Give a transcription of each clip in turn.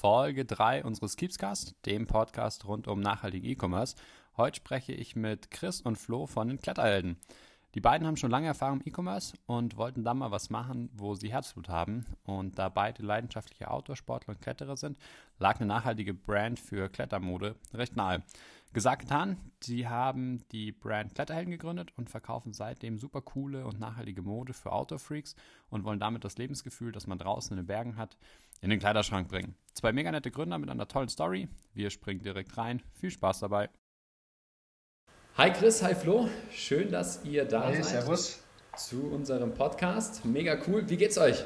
Folge 3 unseres Keepscast, dem Podcast rund um nachhaltigen E-Commerce. Heute spreche ich mit Chris und Flo von den Kletterhelden. Die beiden haben schon lange Erfahrung im E-Commerce und wollten dann mal was machen, wo sie Herzblut haben. Und da beide leidenschaftliche Outdoor-Sportler und Kletterer sind, lag eine nachhaltige Brand für Klettermode recht nahe. Gesagt, getan, sie haben die Brand Kletterhelden gegründet und verkaufen seitdem super coole und nachhaltige Mode für Outdoor-Freaks und wollen damit das Lebensgefühl, das man draußen in den Bergen hat, in den Kleiderschrank bringen. Zwei mega nette Gründer mit einer tollen Story. Wir springen direkt rein. Viel Spaß dabei. Hi Chris, hi Flo. Schön, dass ihr da hey, seid. Servus. Zu unserem Podcast. Mega cool. Wie geht's euch?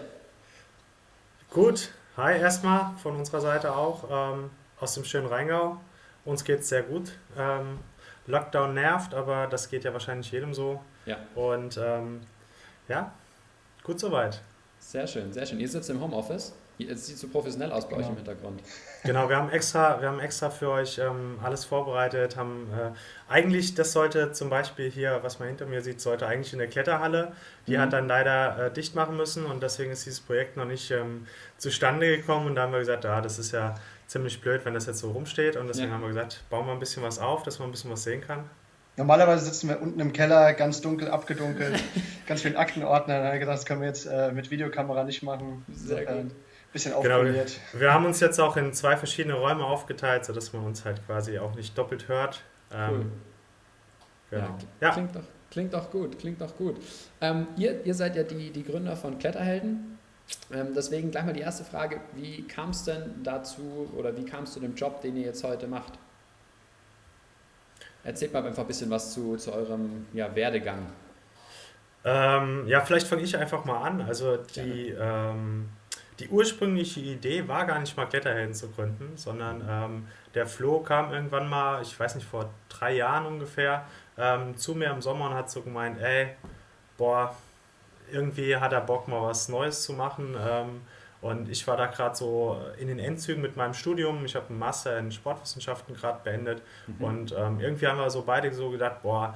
Gut. Hi erstmal von unserer Seite auch ähm, aus dem schönen Rheingau. Uns geht's sehr gut. Ähm, Lockdown nervt, aber das geht ja wahrscheinlich jedem so. Ja. Und ähm, ja, gut soweit. Sehr schön, sehr schön. Ihr sitzt im Homeoffice. Es sieht so professionell aus bei genau. euch im Hintergrund. Genau, wir haben extra, wir haben extra für euch ähm, alles vorbereitet. Haben äh, eigentlich, das sollte zum Beispiel hier, was man hinter mir sieht, sollte eigentlich in der Kletterhalle. Die mhm. hat dann leider äh, dicht machen müssen und deswegen ist dieses Projekt noch nicht ähm, zustande gekommen. Und da haben wir gesagt, ja, das ist ja ziemlich blöd, wenn das jetzt so rumsteht. Und deswegen ja. haben wir gesagt, bauen wir ein bisschen was auf, dass man ein bisschen was sehen kann. Normalerweise sitzen wir unten im Keller, ganz dunkel, abgedunkelt, ganz viel Aktenordner. Da haben wir gedacht, das können wir jetzt äh, mit Videokamera nicht machen. Sehr gut bisschen aufpoliert. Genau, wir haben uns jetzt auch in zwei verschiedene Räume aufgeteilt, sodass man uns halt quasi auch nicht doppelt hört. Ähm, cool. Genau. Ja, Klingt, doch, klingt doch gut, klingt doch gut. Ähm, ihr, ihr seid ja die, die Gründer von Kletterhelden. Ähm, deswegen gleich mal die erste Frage, wie kam es denn dazu oder wie kam es zu dem Job, den ihr jetzt heute macht? Erzählt mal einfach ein bisschen was zu, zu eurem ja, Werdegang. Ähm, ja, vielleicht fange ich einfach mal an. Also die, ähm, die ursprüngliche Idee war gar nicht mal Kletterhelden zu gründen, sondern ähm, der Flo kam irgendwann mal, ich weiß nicht, vor drei Jahren ungefähr, ähm, zu mir im Sommer und hat so gemeint, ey, boah, irgendwie hat er Bock mal was Neues zu machen. Ähm, und ich war da gerade so in den Endzügen mit meinem Studium. Ich habe einen Master in Sportwissenschaften gerade beendet. Mhm. Und ähm, irgendwie haben wir so beide so gedacht, boah,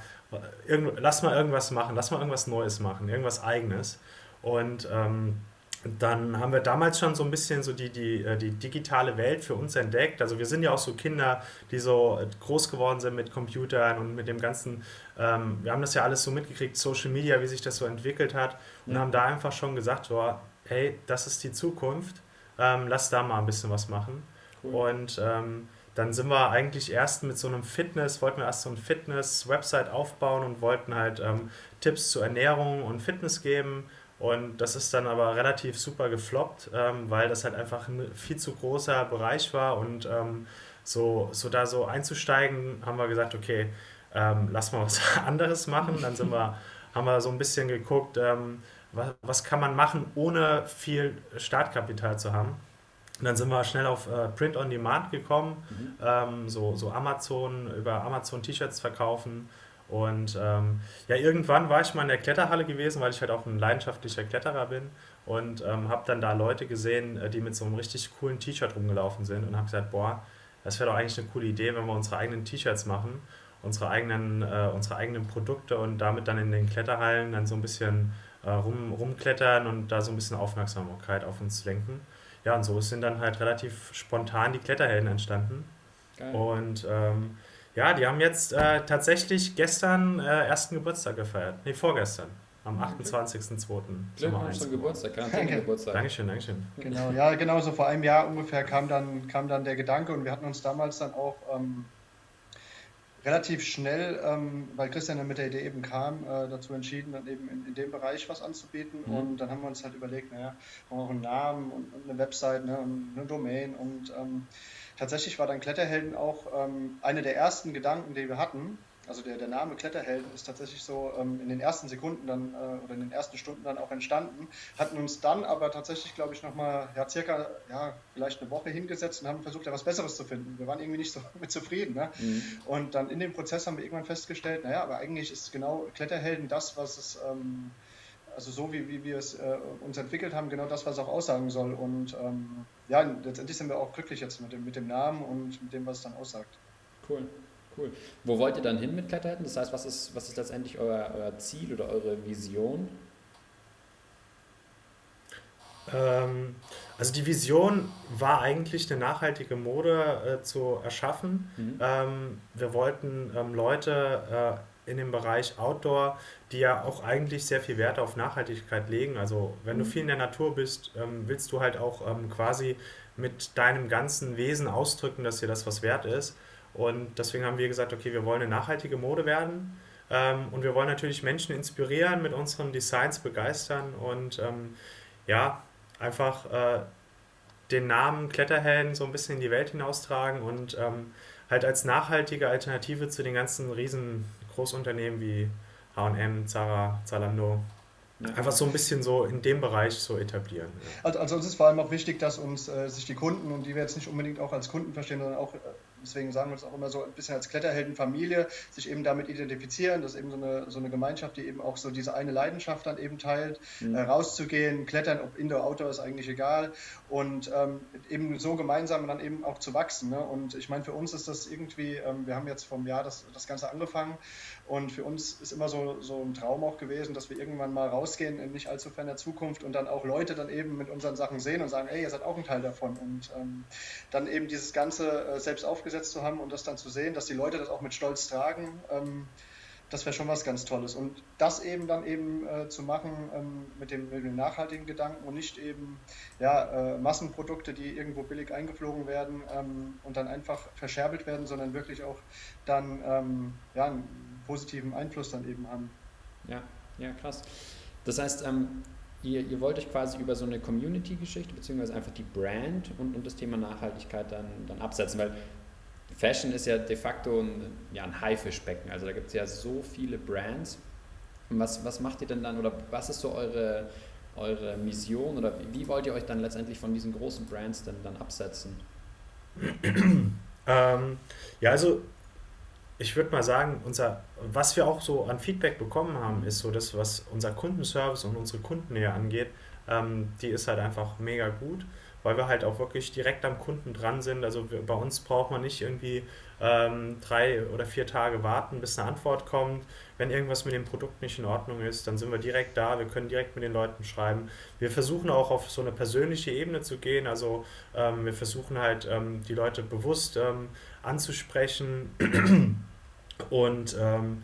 lass mal irgendwas machen, lass mal irgendwas Neues machen, irgendwas Eigenes. Und ähm, dann haben wir damals schon so ein bisschen so die, die, äh, die digitale Welt für uns entdeckt. Also wir sind ja auch so Kinder, die so groß geworden sind mit Computern und mit dem ganzen, ähm, wir haben das ja alles so mitgekriegt, Social Media, wie sich das so entwickelt hat und ja. haben da einfach schon gesagt, so, hey, das ist die Zukunft, ähm, lass da mal ein bisschen was machen. Cool. Und ähm, dann sind wir eigentlich erst mit so einem Fitness, wollten wir erst so ein Fitness-Website aufbauen und wollten halt ähm, Tipps zur Ernährung und Fitness geben und das ist dann aber relativ super gefloppt, ähm, weil das halt einfach ein viel zu großer Bereich war. Und ähm, so, so da so einzusteigen, haben wir gesagt, okay, ähm, lass mal was anderes machen. Dann sind wir, haben wir so ein bisschen geguckt, ähm, was, was kann man machen, ohne viel Startkapital zu haben. Und dann sind wir schnell auf äh, Print on Demand gekommen, mhm. Ähm, so, so Amazon, über Amazon T-Shirts verkaufen und ähm, ja, irgendwann war ich mal in der Kletterhalle gewesen, weil ich halt auch ein leidenschaftlicher Kletterer bin und ähm, habe dann da Leute gesehen, äh, die mit so einem richtig coolen T-Shirt rumgelaufen sind und habe gesagt, boah, das wäre doch eigentlich eine coole Idee, wenn wir unsere eigenen T-Shirts machen, unsere eigenen, äh, unsere eigenen Produkte und damit dann in den Kletterhallen dann so ein bisschen äh, rum, rumklettern und da so ein bisschen Aufmerksamkeit auf uns lenken. Ja, und so sind dann halt relativ spontan die Kletterhelden entstanden. Geil. Und ähm, ja, die haben jetzt äh, tatsächlich gestern äh, ersten Geburtstag gefeiert. Nee, vorgestern. Am 28.02. Glückwunsch zum Geburtstag, Danke. Geburtstag. Dankeschön, Dankeschön. Genau, ja, genau so vor einem Jahr ungefähr kam dann, kam dann der Gedanke und wir hatten uns damals dann auch ähm, relativ schnell, ähm, weil Christian dann mit der Idee eben kam, äh, dazu entschieden, dann eben in, in, dem Bereich was anzubieten. Mhm. Und dann haben wir uns halt überlegt, naja, brauchen wir auch einen Namen und, und eine Website ne, und eine Domain und ähm, tatsächlich war dann Kletterhelden auch ähm, eine der ersten Gedanken, die wir hatten. Also der, der Name Kletterhelden ist tatsächlich so ähm, in den ersten Sekunden dann äh, oder in den ersten Stunden dann auch entstanden. Hatten uns dann aber tatsächlich, glaube ich, nochmal ja, circa ja, vielleicht eine Woche hingesetzt und haben versucht, da was Besseres zu finden. Wir waren irgendwie nicht so mit zufrieden. Ne? Mhm. Und dann in dem Prozess haben wir irgendwann festgestellt, naja, aber eigentlich ist genau Kletterhelden das, was es ähm, also so wie, wie wir es äh, uns entwickelt haben, genau das, was auch aussagen soll. Und ähm, ja, letztendlich sind wir auch glücklich jetzt mit dem, mit dem Namen und mit dem, was es dann aussagt. Cool, cool. Wo wollt ihr dann hin mit Kletterhelden? Das heißt, was ist, was ist letztendlich euer, euer Ziel oder eure Vision? Ähm, also die Vision war eigentlich eine nachhaltige Mode äh, zu erschaffen. Mhm. Ähm, wir wollten ähm, Leute äh, in dem Bereich Outdoor, die ja auch eigentlich sehr viel Wert auf Nachhaltigkeit legen. Also wenn mhm. du viel in der Natur bist, ähm, willst du halt auch ähm, quasi mit deinem ganzen Wesen ausdrücken, dass dir das was wert ist. Und deswegen haben wir gesagt, okay, wir wollen eine nachhaltige Mode werden. Ähm, und wir wollen natürlich Menschen inspirieren, mit unseren Designs begeistern und ja, einfach äh, den Namen Kletterhelden so ein bisschen in die Welt hinaustragen und ähm, halt als nachhaltige Alternative zu den ganzen riesen Großunternehmen wie H&M, Zara, Zalando ja. einfach so ein bisschen so in dem Bereich so etablieren. Ja. Also, also uns ist vor allem auch wichtig, dass uns äh, sich die Kunden und die wir jetzt nicht unbedingt auch als Kunden verstehen, sondern auch äh, deswegen sagen wir es auch immer so ein bisschen als Kletterheldenfamilie, sich eben damit identifizieren. Das ist eben so eine, so eine Gemeinschaft, die eben auch so diese eine Leidenschaft dann eben teilt, mhm. äh, rauszugehen, klettern, ob Indoor, Outdoor ist eigentlich egal und ähm, eben so gemeinsam dann eben auch zu wachsen. Ne? Und ich meine, für uns ist das irgendwie, ähm, wir haben jetzt vom Jahr das, das Ganze angefangen und für uns ist immer so, so ein Traum auch gewesen, dass wir irgendwann mal rausgehen in nicht allzu ferner Zukunft und dann auch Leute dann eben mit unseren Sachen sehen und sagen, ey, ihr seid auch ein Teil davon und ähm, dann eben dieses Ganze äh, selbst aufgesetzt aufgesetzt zu haben und das dann zu sehen, dass die Leute das auch mit Stolz tragen, ähm, das wäre schon was ganz Tolles. Und das eben dann eben äh, zu machen ähm, mit, dem, mit, dem, nachhaltigen Gedanken und nicht eben ja, äh, Massenprodukte, die irgendwo billig eingeflogen werden ähm, und dann einfach verscherbelt werden, sondern wirklich auch dann ähm, ja, einen positiven Einfluss dann eben haben. Ja, ja, krass. Das heißt, ähm, ihr, ihr wollt euch quasi über so eine Community-Geschichte beziehungsweise einfach die Brand und, und das Thema Nachhaltigkeit dann, dann absetzen, weil Fashion ist ja de facto ein, ja, ein Haifischbecken. Also da gibt es ja so viele Brands. was, was macht ihr denn dann oder was ist so eure, eure Mission oder wie, wie wollt ihr euch dann letztendlich von diesen großen Brands denn dann absetzen? ähm, ja, also ich würde mal sagen, unser, was wir auch so an Feedback bekommen haben, ist so das, was unser Kundenservice und unsere Kundennähe angeht, ähm, die ist halt einfach mega gut weil wir halt auch wirklich direkt am Kunden dran sind. Also wir, bei uns braucht man nicht irgendwie ähm, drei oder vier Tage warten, bis eine Antwort kommt. Wenn irgendwas mit dem Produkt nicht in Ordnung ist, dann sind wir direkt da, wir können direkt mit den Leuten schreiben. Wir versuchen auch auf so eine persönliche Ebene zu gehen. Also ähm, wir versuchen halt ähm, die Leute bewusst ähm, anzusprechen und ähm,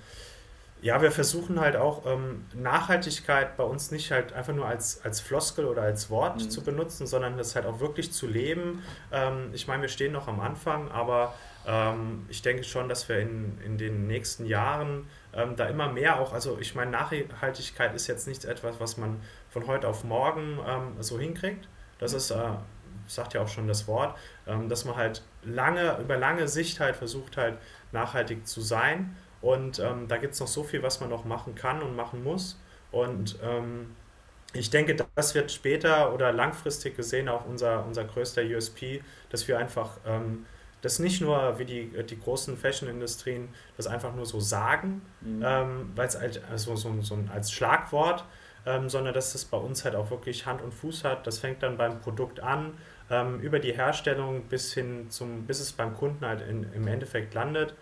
ja, wir versuchen halt auch ähm, Nachhaltigkeit bei uns nicht halt einfach nur als, als Floskel oder als Wort mhm. zu benutzen, sondern das halt auch wirklich zu leben. Ähm, ich meine, wir stehen noch am Anfang, aber ähm, ich denke schon, dass wir in, in den nächsten Jahren ähm, da immer mehr auch, also ich meine, Nachhaltigkeit ist jetzt nicht etwas, was man von heute auf morgen ähm, so hinkriegt. Das ist, äh, sagt ja auch schon das Wort, ähm, dass man halt lange, über lange Sicht halt versucht halt nachhaltig zu sein und ähm, da gibt es noch so viel, was man noch machen kann und machen muss. Und ähm, ich denke, das wird später oder langfristig gesehen auch unser, unser größter USP, dass wir einfach ähm, das nicht nur wie die, die großen Fashion-Industrien das einfach nur so sagen, mhm. ähm, weil es halt also so, so als Schlagwort, ähm, sondern dass es bei uns halt auch wirklich Hand und Fuß hat. Das fängt dann beim Produkt an, ähm, über die Herstellung bis hin zum, bis es beim Kunden halt in, im Endeffekt landet.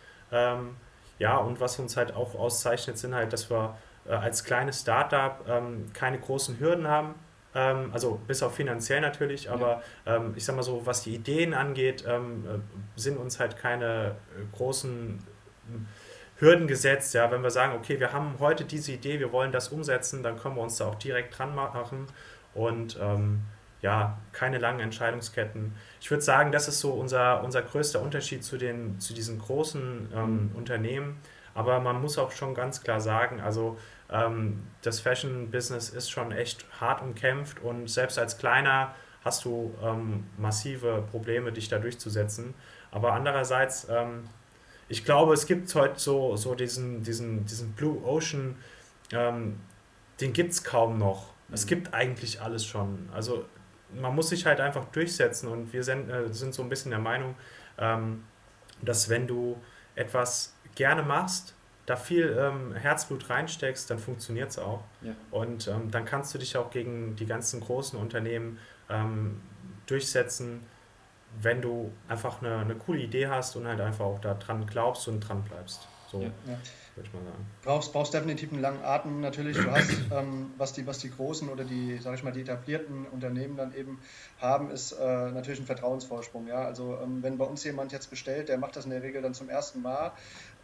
Ja, und was uns halt auch auszeichnet, sind halt, dass wir äh, als kleines Startup ähm, keine großen Hürden haben. Ähm, also bis auf finanziell natürlich, aber ja. ähm, ich sag mal so, was die Ideen angeht, ähm, äh, sind uns halt keine äh, großen Hürden gesetzt. Ja, wenn wir sagen, okay, wir haben heute diese Idee, wir wollen das umsetzen, dann können wir uns da auch direkt dran machen und ähm, ja, keine langen Entscheidungsketten. Ich würde sagen, das ist so unser, unser größter Unterschied zu, den, zu diesen großen ähm, mhm. Unternehmen. Aber man muss auch schon ganz klar sagen, also ähm, das Fashion-Business ist schon echt hart umkämpft und selbst als Kleiner hast du ähm, massive Probleme, dich da durchzusetzen. Aber andererseits, ähm, ich glaube, es gibt heute so, so diesen, diesen, diesen Blue Ocean, ähm, den gibt es kaum noch. Es mhm. gibt eigentlich alles schon. Also man muss sich halt einfach durchsetzen und wir sind, äh, sind so ein bisschen der Meinung, ähm, dass wenn du etwas gerne machst, da viel ähm, Herzblut reinsteckst, dann funktioniert es auch. Ja. Und ähm, dann kannst du dich auch gegen die ganzen großen Unternehmen ähm, durchsetzen, wenn du einfach eine, eine coole Idee hast und halt einfach auch da dran glaubst und dran bleibst. So. Ja würde ich mal sagen. Brauchst, brauchst definitiv einen langen Atem natürlich. Du hast, ähm, was, die, was die großen oder die, sag ich mal, die etablierten Unternehmen dann eben haben, ist äh, natürlich ein Vertrauensvorsprung. Ja? Also ähm, wenn bei uns jemand jetzt bestellt, der macht das in der Regel dann zum ersten Mal,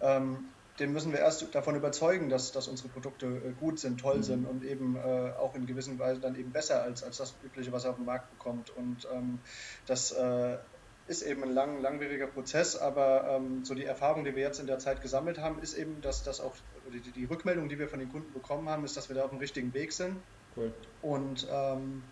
ähm, den müssen wir erst davon überzeugen, dass, dass unsere Produkte äh, gut sind, toll mhm. sind und eben äh, auch in gewisser Weise dann eben besser als, als das übliche, was er auf dem Markt bekommt. Und ähm, das äh, ist eben ein lang, langwieriger Prozess, aber ähm, so die Erfahrung, die wir jetzt in der Zeit gesammelt haben, ist eben, dass das auch, die, die Rückmeldung, die wir von den Kunden bekommen haben, ist, dass wir da auf dem richtigen Weg sind. Cool. Und ähm,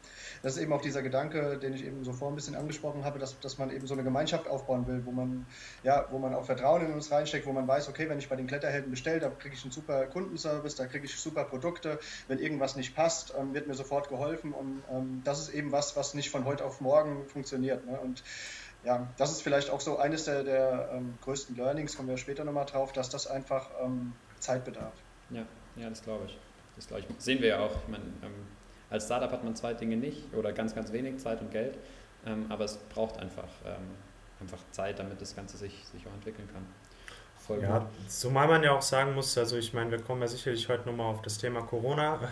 das ist eben auch dieser Gedanke, den ich eben so vor ein bisschen angesprochen habe, dass, dass man eben so eine Gemeinschaft aufbauen will, wo man, ja, wo man auch Vertrauen in uns reinsteckt, wo man weiß, okay, wenn ich bei den Kletterhelden bestelle, da kriege ich einen super Kundenservice, da kriege ich super Produkte, wenn irgendwas nicht passt, ähm, wird mir sofort geholfen und ähm, das ist eben was, was nicht von heute auf morgen funktioniert. Ne? Und ja, das ist vielleicht auch so eines der, der ähm, größten Learnings, kommen wir später nochmal drauf, dass das einfach ähm, Zeit bedarf. Ja, ja, das glaube ich. Das glaube ich. Sehen wir ja auch. Ich meine, ähm, als Startup hat man zwei Dinge nicht oder ganz, ganz wenig Zeit und Geld, ähm, aber es braucht einfach, ähm, einfach Zeit, damit das Ganze sich, sich auch entwickeln kann. Voll ja, gut. zumal man ja auch sagen muss, also ich meine, wir kommen ja sicherlich heute nochmal auf das Thema Corona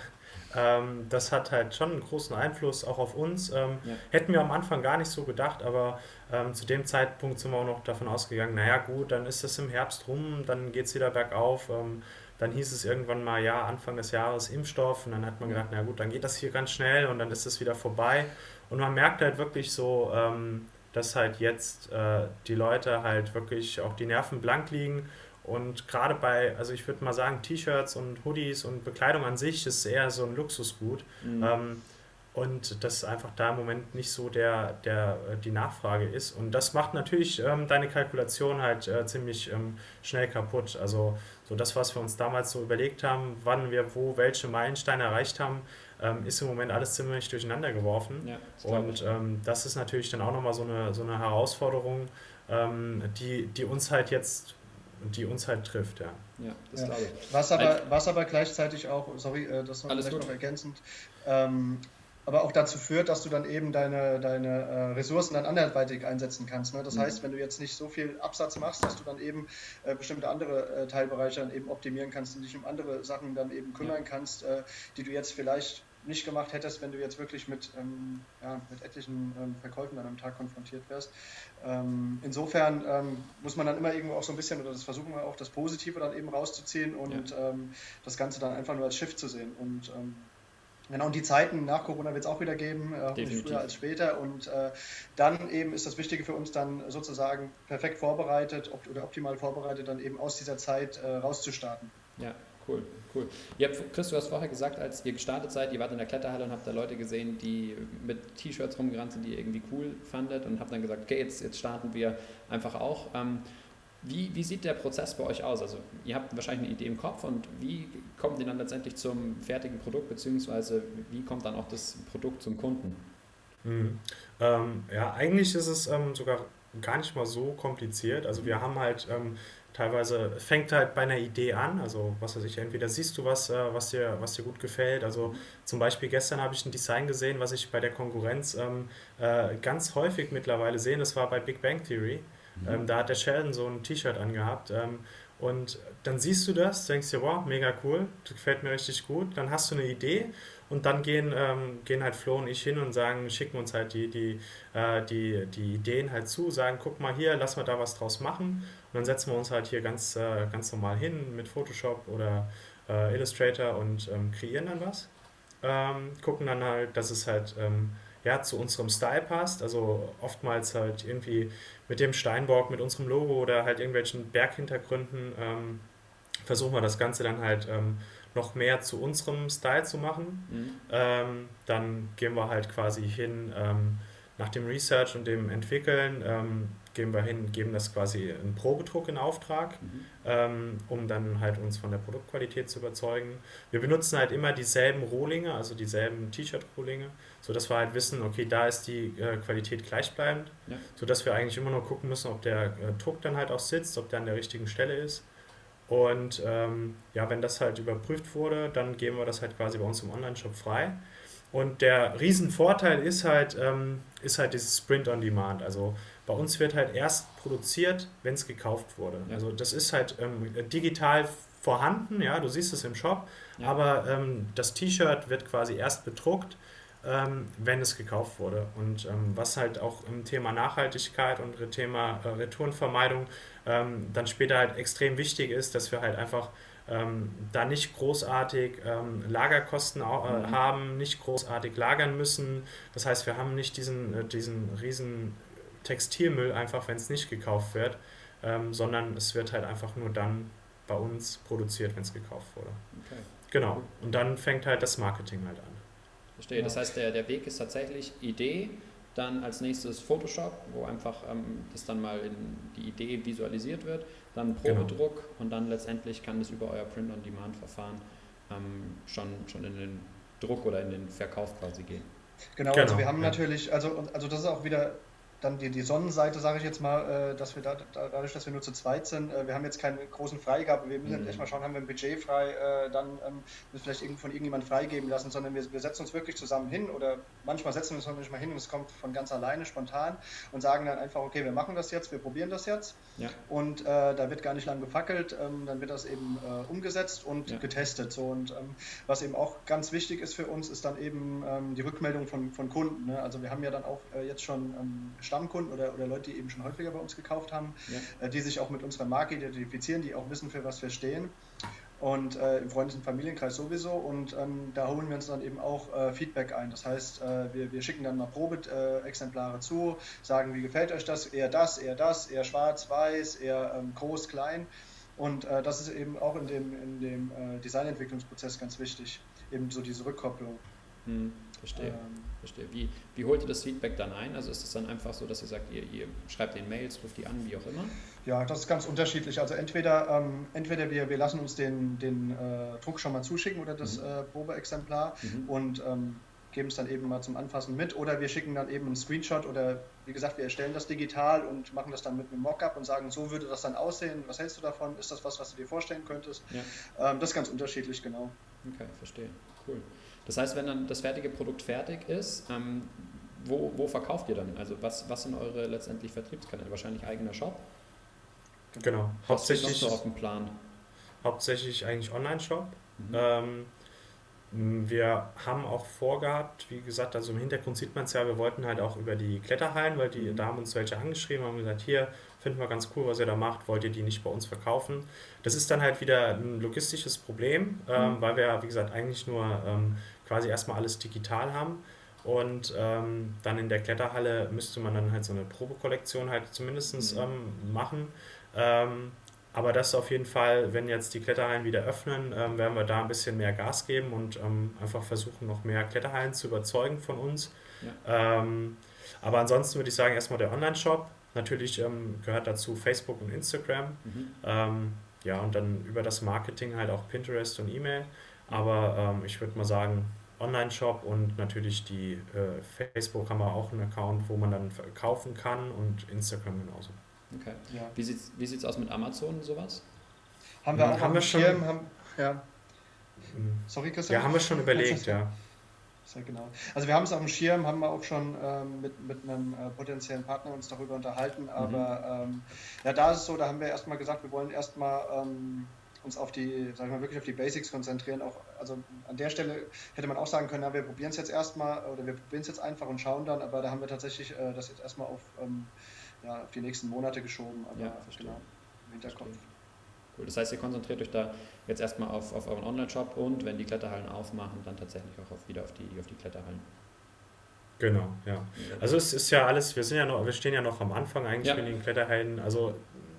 ähm, das hat halt schon einen großen Einfluss auch auf uns. Ähm, ja. Hätten wir am Anfang gar nicht so gedacht, aber ähm, zu dem Zeitpunkt sind wir auch noch davon ausgegangen, naja gut, dann ist es im Herbst rum, dann geht es wieder bergauf. Ähm, dann hieß es irgendwann mal, ja, Anfang des Jahres Impfstoff und dann hat man gedacht, na gut, dann geht das hier ganz schnell und dann ist es wieder vorbei. Und man merkt halt wirklich so, ähm, dass halt jetzt äh, die Leute halt wirklich auch die Nerven blank liegen und gerade bei, also ich würde mal sagen, T-Shirts und Hoodies und Bekleidung an sich ist eher so ein Luxusgut. Mhm. Ähm, und das einfach da im Moment nicht so der, der, äh, die Nachfrage ist. Und das macht natürlich ähm, deine Kalkulation halt äh, ziemlich ähm, schnell kaputt. Also so das, was wir uns damals so überlegt haben, wann wir wo welche Meilensteine erreicht haben, ähm, ist im Moment alles ziemlich durcheinander geworfen. Ja, und ähm, das ist natürlich dann auch nochmal so eine, so eine Herausforderung, ähm, die, die uns halt jetzt die uns halt trifft, ja. Ja, das ja. glaube ich. Was aber, was aber gleichzeitig auch, sorry, äh, das war vielleicht noch ergänzend, ähm, aber auch dazu führt, dass du dann eben deine, deine äh, Ressourcen dann anderweitig einsetzen kannst. Ne? Das mhm. heißt, wenn du jetzt nicht so viel Absatz machst, dass du dann eben äh, bestimmte andere äh, Teilbereiche dann eben optimieren kannst und dich um andere Sachen dann eben kümmern ja. kannst, äh, die du jetzt vielleicht nicht gemacht hättest, wenn du jetzt wirklich mit, ähm, ja, mit etlichen ähm, Verkäufen an einem Tag konfrontiert wärst. Ähm, insofern ähm, muss man dann immer irgendwo auch so ein bisschen, oder das versuchen wir auch, das Positive dann eben rauszuziehen und ja. Ähm, das Ganze dann einfach nur als Schiff zu sehen. Und ähm, Genau, und die Zeiten nach Corona wird es auch wieder geben, äh, früher als später. Und äh, dann eben ist das Wichtige für uns dann sozusagen perfekt vorbereitet op oder optimal vorbereitet, dann eben aus dieser Zeit äh, rauszustarten. Ja, Cool, cool. Ihr habt, Chris, du hast vorher gesagt, als ihr gestartet seid, ihr wart in der Kletterhalle und habt da Leute gesehen, die mit T-Shirts rumgerannt sind, die ihr irgendwie cool fandet und habt dann gesagt, okay, jetzt, jetzt starten wir einfach auch. Ähm, wie, wie sieht der Prozess bei euch aus? Also ihr habt wahrscheinlich eine Idee im Kopf und wie kommt ihr dann letztendlich zum fertigen Produkt, beziehungsweise wie kommt dann auch das Produkt zum Kunden? Mhm. Ähm, ja, eigentlich ist es ähm, sogar gar nicht mal so kompliziert. Also wir haben halt ähm, teilweise fängt halt bei einer Idee an. Also was weiß ich, entweder siehst du was, äh, was dir, was dir gut gefällt. Also zum Beispiel gestern habe ich ein Design gesehen, was ich bei der Konkurrenz ähm, äh, ganz häufig mittlerweile sehe. Das war bei Big Bang Theory. Mhm. Ähm, da hat der Sheldon so ein T-Shirt angehabt. Ähm, und dann siehst du das, denkst dir, wow, mega cool, das gefällt mir richtig gut. Dann hast du eine Idee und dann gehen, ähm, gehen halt Flo und ich hin und sagen, schicken uns halt die, die, äh, die, die Ideen halt zu, sagen, guck mal hier, lass mal da was draus machen. Und dann setzen wir uns halt hier ganz, äh, ganz normal hin mit Photoshop oder äh, Illustrator und ähm, kreieren dann was. Ähm, gucken dann halt, dass es halt ähm, ja, zu unserem Style passt. Also oftmals halt irgendwie mit dem Steinbock, mit unserem Logo oder halt irgendwelchen Berghintergründen ähm, versuchen wir das Ganze dann halt ähm, noch mehr zu unserem Style zu machen. Mhm. Ähm, dann gehen wir halt quasi hin ähm, nach dem Research und dem Entwickeln ähm, gehen wir hin, geben das quasi einen Probedruck in Auftrag, mhm. ähm, um dann halt uns von der Produktqualität zu überzeugen. Wir benutzen halt immer dieselben Rohlinge, also dieselben T-Shirt-Rohlinge, sodass wir halt wissen, okay, da ist die äh, Qualität gleichbleibend, ja. sodass wir eigentlich immer nur gucken müssen, ob der äh, Druck dann halt auch sitzt, ob der an der richtigen Stelle ist. Und ähm, ja, wenn das halt überprüft wurde, dann geben wir das halt quasi bei uns im Online-Shop frei. Und der Riesenvorteil ist halt, ähm, ist halt dieses Sprint on Demand. Also bei uns wird halt erst produziert, wenn es gekauft wurde. Ja. Also das ist halt ähm, digital vorhanden, ja, du siehst es im Shop, ja. aber ähm, das T-Shirt wird quasi erst bedruckt, ähm, wenn es gekauft wurde. Und ähm, was halt auch im Thema Nachhaltigkeit und Thema äh, Retourenvermeidung ähm, dann später halt extrem wichtig ist, dass wir halt einfach ähm, da nicht großartig ähm, Lagerkosten äh, mhm. haben, nicht großartig lagern müssen. Das heißt, wir haben nicht diesen, äh, diesen riesen Textilmüll einfach, wenn es nicht gekauft wird, ähm, sondern es wird halt einfach nur dann bei uns produziert, wenn es gekauft wurde. Okay. Genau. Und dann fängt halt das Marketing halt an. Verstehe. Das heißt, der, der Weg ist tatsächlich Idee, dann als nächstes Photoshop, wo einfach ähm, das dann mal in die Idee visualisiert wird, dann genau. Probedruck genau. und dann letztendlich kann das über euer Print-on-Demand-Verfahren ähm, schon, schon in den Druck oder in den Verkauf quasi gehen. Genau, genau. also wir haben ja. natürlich, also, also das ist auch wieder dann die, die Sonnenseite, sage ich jetzt mal, äh, dass wir da, dadurch, dass wir nur zu zweit sind, äh, wir haben jetzt keinen großen Freigabe, wir müssen mhm. echt mal schauen, haben wir ein Budget frei, äh, dann ähm, müssen wir vielleicht von irgendjemandem freigeben lassen, sondern wir, wir setzen uns wirklich zusammen hin oder manchmal setzen wir uns noch nicht mal hin und es kommt von ganz alleine spontan und sagen dann einfach, okay, wir machen das jetzt, wir probieren das jetzt ja. und äh, da wird gar nicht lang gefackelt, ähm, dann wird das eben äh, umgesetzt und ja. getestet. So. Und ähm, was eben auch ganz wichtig ist für uns, ist dann eben ähm, die Rückmeldung von, von Kunden. Ne? Also wir haben ja dann auch äh, jetzt schon ähm, Stammkunden oder, oder Leute, die eben schon häufiger bei uns gekauft haben, ja. äh, die sich auch mit unserer Marke identifizieren, die auch wissen, für was wir stehen. Und äh, im Freundes- und Familienkreis sowieso. Und ähm, da holen wir uns dann eben auch äh, Feedback ein. Das heißt, äh, wir, wir schicken dann mal Probeexemplare zu, sagen, wie gefällt euch das? Eher das, eher das, eher schwarz, weiß, eher ähm, groß, klein. Und äh, das ist eben auch in dem, in dem äh, Designentwicklungsprozess ganz wichtig, eben so diese Rückkopplung. Hm. Verstehe. Ähm, verstehe. Wie, wie holt ihr das Feedback dann ein? Also ist es dann einfach so, dass ihr sagt, ihr, ihr schreibt den Mails, ruft die an, wie auch immer? Ja, das ist ganz unterschiedlich. Also entweder, ähm, entweder wir, wir lassen uns den, den äh, Druck schon mal zuschicken oder das mhm. äh, Probeexemplar mhm. und ähm, geben es dann eben mal zum Anfassen mit oder wir schicken dann eben einen Screenshot oder wie gesagt, wir erstellen das digital und machen das dann mit einem Mockup und sagen, so würde das dann aussehen. Was hältst du davon? Ist das was, was du dir vorstellen könntest? Ja. Ähm, das ist ganz unterschiedlich, genau. Okay, verstehe. Cool. Das heißt, wenn dann das fertige Produkt fertig ist, ähm, wo, wo, verkauft ihr dann? Also was, was sind eure letztendlich Vertriebskanäle? Wahrscheinlich eigener Shop? Genau. Hauptsächlich noch so auf dem Plan. Hauptsächlich eigentlich Online-Shop. Mhm. Ähm, wir haben auch vorgehabt, wie gesagt, also im Hintergrund sieht man es ja, wir wollten halt auch über die Kletterhallen, weil die, mhm. da haben uns welche angeschrieben, haben gesagt, hier, finden wir ganz cool, was ihr da macht, wollt ihr die nicht bei uns verkaufen? Das ist dann halt wieder ein logistisches Problem, ähm, mhm. weil wir, wie gesagt, eigentlich nur ähm, quasi erstmal alles digital haben. Und ähm, dann in der Kletterhalle müsste man dann halt so eine Probekollektion halt zumindest mhm. ähm, machen. Aber das auf jeden Fall, wenn jetzt die Kletterhallen wieder öffnen, ähm, werden wir da ein bisschen mehr Gas geben und ähm, einfach versuchen, noch mehr Kletterhallen zu überzeugen von uns. Ja. Ähm, aber ansonsten würde ich sagen, erstmal der Online-Shop. Natürlich ähm, gehört dazu Facebook und Instagram. Mhm. Ähm, ja, und dann über das Marketing halt auch Pinterest und E-Mail. Aber ähm, ich würde mal sagen, Online-Shop und natürlich die äh, Facebook haben wir auch einen Account, wo man dann kaufen kann und Instagram genauso. Okay. Ja. Wie sieht es wie sieht's aus mit Amazon und sowas? Haben wir, auch haben wir schon. Schirm, haben, ja. Hm. Sorry, Christian. Ja, haben wir schon überlegt, ja. Sehr genau. Also wir haben es auf dem Schirm, haben wir auch schon ähm, mit, mit einem äh, potenziellen Partner uns darüber unterhalten, aber mhm. ähm, ja, da ist es so, da haben wir erstmal gesagt, wir wollen erstmal ähm, uns auf die, sag ich mal, wirklich auf die Basics konzentrieren. Auch, also an der Stelle hätte man auch sagen können, ja, wir probieren es jetzt erstmal oder wir probieren es jetzt einfach und schauen dann, aber da haben wir tatsächlich äh, das jetzt erstmal auf, ähm, ja, auf die nächsten Monate geschoben, aber ja, genau, im Hinterkopf. Verstehe. Cool. Das heißt, ihr konzentriert euch da jetzt erstmal auf, auf euren Online-Shop und wenn die Kletterhallen aufmachen, dann tatsächlich auch auf, wieder auf die, auf die Kletterhallen. Genau, ja. Also es ist ja alles, wir sind ja noch, wir stehen ja noch am Anfang eigentlich ja. mit den Kletterhallen. Also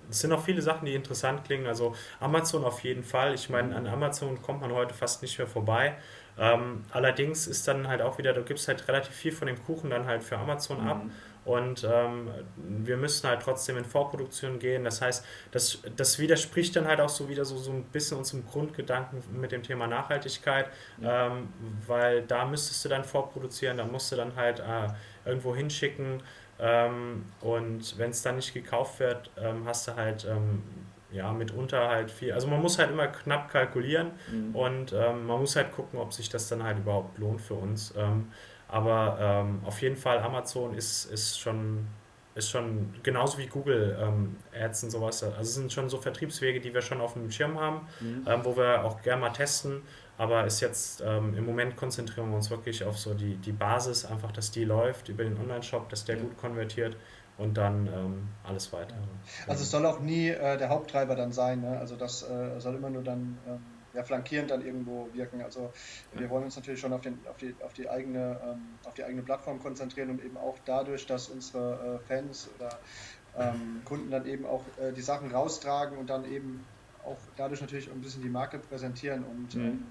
es sind noch viele Sachen, die interessant klingen. Also Amazon auf jeden Fall. Ich meine, an Amazon kommt man heute fast nicht mehr vorbei. Ähm, allerdings ist dann halt auch wieder, du gibst halt relativ viel von dem Kuchen dann halt für Amazon mhm. ab. Und ähm, wir müssen halt trotzdem in Vorproduktion gehen. Das heißt, das, das widerspricht dann halt auch so wieder so, so ein bisschen unserem Grundgedanken mit dem Thema Nachhaltigkeit, ja. ähm, weil da müsstest du dann vorproduzieren, da musst du dann halt äh, irgendwo hinschicken. Ähm, und wenn es dann nicht gekauft wird, ähm, hast du halt ähm, ja, mitunter halt viel. Also man muss halt immer knapp kalkulieren mhm. und ähm, man muss halt gucken, ob sich das dann halt überhaupt lohnt für uns. Ähm, aber ähm, auf jeden Fall Amazon ist, ist schon ist schon genauso wie Google ähm, Ads und sowas. Also es sind schon so Vertriebswege, die wir schon auf dem Schirm haben, mhm. ähm, wo wir auch gerne mal testen. Aber ist jetzt ähm, im Moment konzentrieren wir uns wirklich auf so die, die Basis, einfach, dass die läuft über den Online-Shop, dass der ja. gut konvertiert und dann ähm, alles weiter. Also es soll auch nie äh, der Haupttreiber dann sein. Ne? Also das äh, soll immer nur dann ähm, ja, flankierend dann irgendwo wirken. Also wir wollen uns natürlich schon auf, den, auf, die, auf, die, eigene, ähm, auf die eigene Plattform konzentrieren und eben auch dadurch, dass unsere äh, Fans oder ähm, Kunden dann eben auch äh, die Sachen raustragen und dann eben auch dadurch natürlich ein bisschen die Marke präsentieren und mhm. ähm,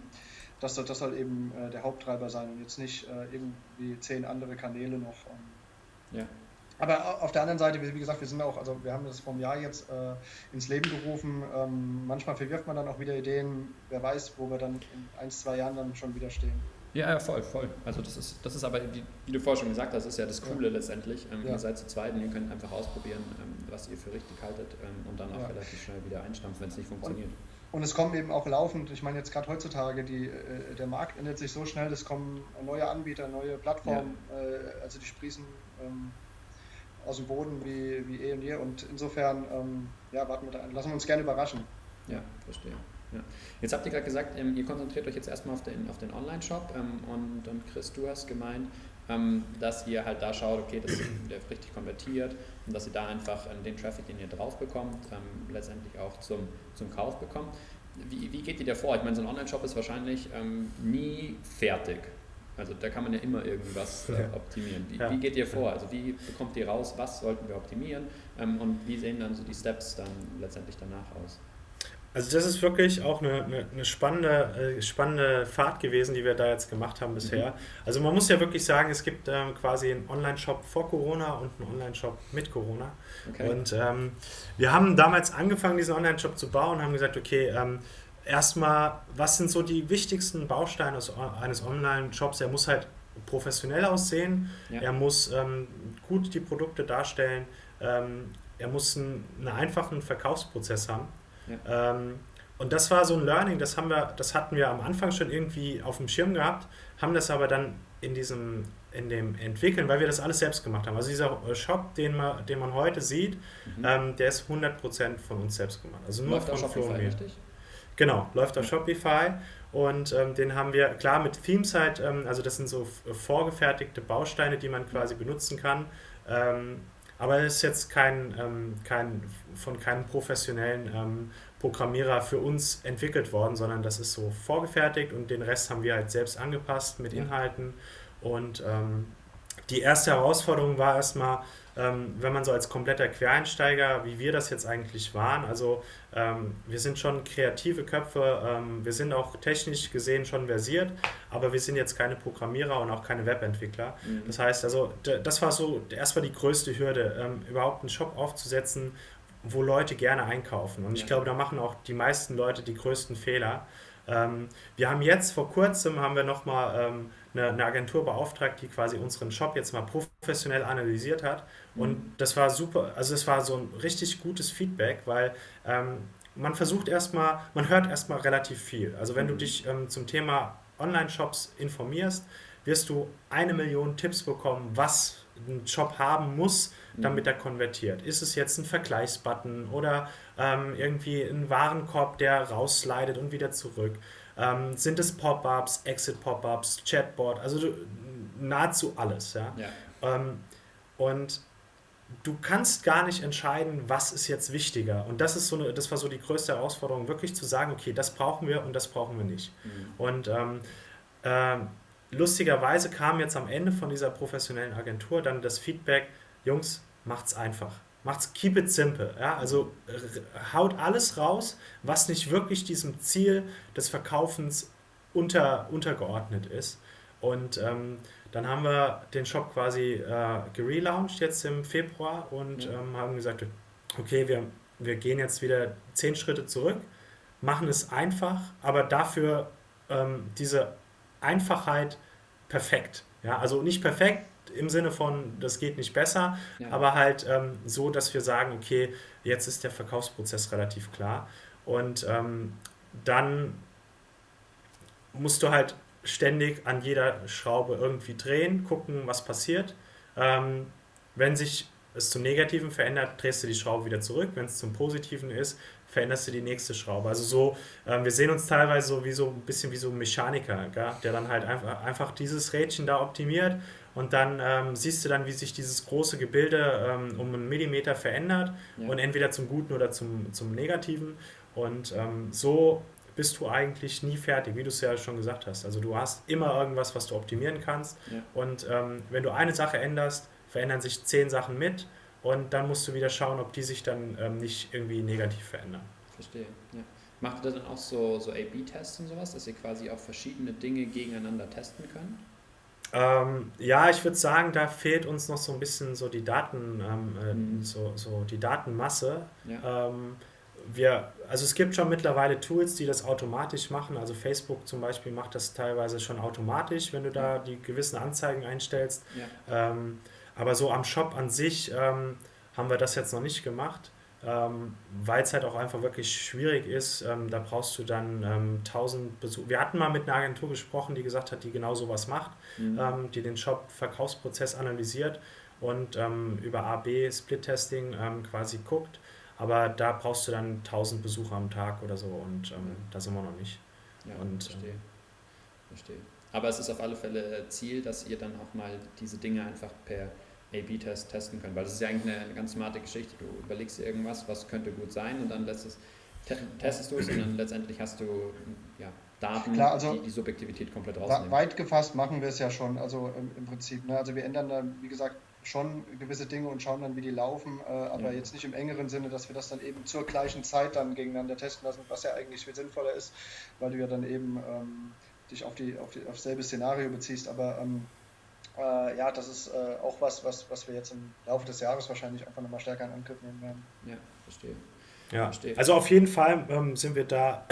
das, das soll eben äh, der Haupttreiber sein und jetzt nicht äh, irgendwie zehn andere Kanäle noch. Ähm. Ja. Aber auf der anderen Seite, wie gesagt, wir sind auch, also wir haben das vom Jahr jetzt äh, ins Leben gerufen. Ähm, manchmal verwirft man dann auch wieder Ideen. Wer weiß, wo wir dann in ein, zwei Jahren dann schon wieder stehen. Ja, ja, voll, voll. Also das ist, das ist aber, wie, wie du vorher schon gesagt hast, ist ja das Coole ja. letztendlich. Ähm, ja. Ihr seid zu zweit und ihr könnt einfach ausprobieren, ähm, was ihr für richtig haltet ähm, und dann auch ja. relativ schnell wieder einstampfen, wenn es nicht funktioniert. Und, und, es kommen eben auch laufend, ich meine jetzt gerade heutzutage, die, äh, der Markt ändert sich so schnell, es kommen neue Anbieter, neue Plattformen, äh, also die sprießen ähm, aus dem Boden wie, wie eh und je. Und insofern, ähm, ja, warten wir da, lassen wir uns gerne überraschen. Ja, verstehe. Ja. Jetzt habt ihr gerade gesagt, ähm, ihr konzentriert euch jetzt erstmal auf den, auf den Online-Shop ähm, und, und Chris, du hast gemeint, ähm, dass ihr halt da schaut, okay, dass der richtig konvertiert und dass ihr da einfach ähm, den Traffic, den ihr drauf bekommt, ähm, letztendlich auch zum, zum Kauf bekommt. Wie, wie geht ihr da vor? Ich meine, so ein Online-Shop ist wahrscheinlich nie fertig. Also da kann man ja immer irgendwas äh, optimieren. Wie, ja. wie, geht ihr vor? Also wie bekommt ihr raus, was sollten wir optimieren ähm, und wie sehen dann so die Steps dann letztendlich danach aus? Also das ist wirklich auch eine, eine, eine spannende, äh, spannende Fahrt gewesen, die wir da jetzt gemacht haben bisher. Mhm. Also man muss ja wirklich sagen, es gibt ähm, quasi einen Online-Shop vor Corona und einen Online-Shop mit Corona. Okay. Und ähm, wir haben damals angefangen, diesen Online-Shop zu bauen und haben gesagt, okay, ähm, erstmal, was sind so die wichtigsten Bausteine eines Online-Shops? Er muss halt professionell aussehen, ja. er muss ähm, gut die Produkte darstellen, ähm, er muss einen, einen, einfachen Verkaufsprozess haben. Ja. Ähm, und das war so ein Learning, das, haben wir, das hatten wir am Anfang schon irgendwie auf dem Schirm gehabt, haben das aber dann in diesem in dem Entwickeln, weil wir das alles selbst gemacht haben. Also dieser Shop, den man, den man heute sieht, mhm. ähm, der ist 100% von uns selbst gemacht. Also nur Läuft von Flo und mir. Richtig? Genau, läuft auf Shopify und ähm, den haben wir, klar, mit Themes halt, ähm, also das sind so vorgefertigte Bausteine, die man quasi benutzen kann. Ähm, aber es ist jetzt kein, ähm, kein, von keinem professionellen ähm, Programmierer für uns entwickelt worden, sondern das ist so vorgefertigt und den Rest haben wir halt selbst angepasst mit Inhalten. Und ähm, die erste Herausforderung war erstmal, ähm, wenn man so als kompletter Quereinsteiger, wie wir das jetzt eigentlich waren, also ähm, wir sind schon kreative Köpfe, ähm, wir sind auch technisch gesehen schon versiert, aber wir sind jetzt keine Programmierer und auch keine Webentwickler. Mhm. Das heißt, also das war so erstmal die größte Hürde, ähm, überhaupt einen Shop aufzusetzen, wo Leute gerne einkaufen. Und ich glaube, da machen auch die meisten Leute die größten Fehler. Ähm, wir haben jetzt vor kurzem haben wir nochmal ähm, eine, eine Agentur beauftragt, die quasi unseren Shop jetzt mal professionell analysiert hat. Und mhm. das war super, also es war so ein richtig gutes Feedback, weil ähm, man versucht erstmal, man hört erstmal relativ viel. Also wenn du mhm. dich ähm, zum Thema Online-Shops informierst, wirst du eine Million Tipps bekommen, was ein Shop haben muss, damit mhm. er konvertiert. Ist es jetzt ein Vergleichsbutton oder ähm, irgendwie ein Warenkorb, der rausslidet und wieder zurück? Ähm, sind es Pop-ups, Exit-Pop-ups, Chatbot, also du, nahezu alles. Ja? ja. Ähm, und du kannst gar nicht entscheiden, was ist jetzt wichtiger. Und das ist so eine, das war so die größte Herausforderung, wirklich zu sagen, okay, das brauchen wir und das brauchen wir nicht. Mhm. Und ähm, äh, lustigerweise kam jetzt am Ende von dieser professionellen Agentur dann das Feedback, Jungs, macht's einfach macht's keep it simple. Ja? Also haut alles raus, was nicht wirklich diesem Ziel des Verkaufens unter, untergeordnet ist. Und ähm, dann haben wir den Shop quasi äh, gelauncht jetzt im Februar und ähm, haben gesagt, okay, wir, wir gehen jetzt wieder zehn Schritte zurück, machen es einfach, aber dafür ähm, diese Einfachheit perfekt. Ja, also nicht perfekt, im Sinne von, das geht nicht besser, ja. aber halt ähm, so, dass wir sagen, okay, jetzt ist der Verkaufsprozess relativ klar. Und ähm, dann musst du halt ständig an jeder Schraube irgendwie drehen, gucken, was passiert. Ähm, wenn sich es zum Negativen verändert, drehst du die Schraube wieder zurück. Wenn es zum Positiven ist, veränderst du die nächste Schraube. Also so, ähm, wir sehen uns teilweise so wie so ein bisschen wie so ein Mechaniker, gell? der dann halt einfach, einfach dieses Rädchen da optimiert und dann ähm, siehst du dann, wie sich dieses große Gebilde ähm, um einen Millimeter verändert ja. und entweder zum Guten oder zum, zum Negativen. Und ähm, so bist du eigentlich nie fertig, wie du es ja schon gesagt hast. Also du hast immer irgendwas, was du optimieren kannst. Ja. Und ähm, wenn du eine Sache änderst, verändern sich zehn Sachen mit und dann musst du wieder schauen, ob die sich dann ähm, nicht irgendwie negativ verändern. Verstehe, ja. Macht ihr dann auch so, so A-B-Tests und sowas, dass ihr quasi auch verschiedene Dinge gegeneinander testen könnt? Ähm, ja, ich würde sagen, da fehlt uns noch so ein bisschen so die Daten, ähm, äh, mhm. so, so die Datenmasse. Ja. Ähm, wir, also es gibt schon mittlerweile Tools, die das automatisch machen. Also Facebook zum Beispiel macht das teilweise schon automatisch, wenn du da die gewissen Anzeigen einstellst. Ja. Ähm, aber so am Shop an sich ähm, haben wir das jetzt noch nicht gemacht, ähm, weil es halt auch einfach wirklich schwierig ist. Ähm, da brauchst du dann ähm, 1000 Besucher. Wir hatten mal mit einer Agentur gesprochen, die gesagt hat, die genau sowas macht, mhm. Ähm, die den Shop-Verkaufsprozess analysiert und ähm, über AB-Split-Testing quasi guckt. Aber da brauchst du dann 1000 Besucher am Tag oder so und ähm, da sind wir noch nicht. Ja, und, verstehe. Ähm, verstehe. Aber es ist auf alle Fälle Ziel, dass ihr dann auch mal diese Dinge einfach per A-B-Test testen könnt, weil das ist ja eigentlich eine, eine ganz smarte Geschichte. Du überlegst dir irgendwas, was könnte gut sein und dann lässt es, testest du es und dann letztendlich hast du ja, Daten, Klar, also die die Subjektivität komplett rausnehmen. Weit gefasst machen wir es ja schon, also im, im Prinzip. Ne? Also wir ändern da, wie gesagt, schon gewisse Dinge und schauen dann, wie die laufen, äh, aber ja. jetzt nicht im engeren Sinne, dass wir das dann eben zur gleichen Zeit dann gegeneinander testen lassen, was ja eigentlich viel sinnvoller ist, weil du ja dann eben ähm, dich auf, die, auf, die, auf selbe Szenario beziehst. Aber ähm, äh, ja, das ist äh, auch was, was, was wir jetzt im Laufe des Jahres wahrscheinlich einfach nochmal stärker in Angriff nehmen werden. Ja, verstehe. Ja, verstehe. also auf jeden Fall ähm, sind wir da,